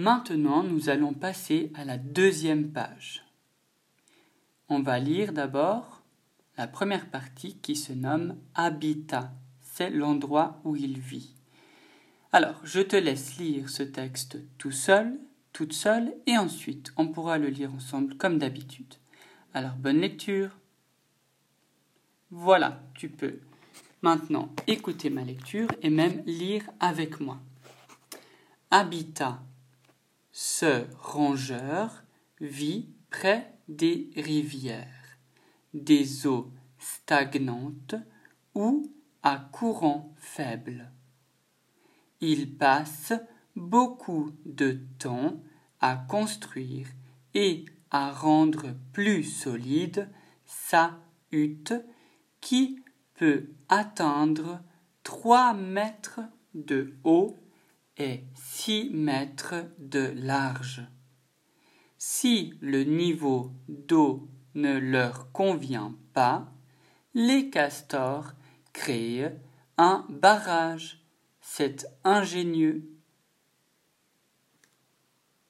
Maintenant, nous allons passer à la deuxième page. On va lire d'abord la première partie qui se nomme Habitat. C'est l'endroit où il vit. Alors, je te laisse lire ce texte tout seul, toute seule, et ensuite on pourra le lire ensemble comme d'habitude. Alors, bonne lecture. Voilà, tu peux maintenant écouter ma lecture et même lire avec moi. Habitat. Ce rongeur vit près des rivières, des eaux stagnantes ou à courant faible. Il passe beaucoup de temps à construire et à rendre plus solide sa hutte qui peut atteindre trois mètres de haut et six mètres de large. Si le niveau d'eau ne leur convient pas, les castors créent un barrage. C'est ingénieux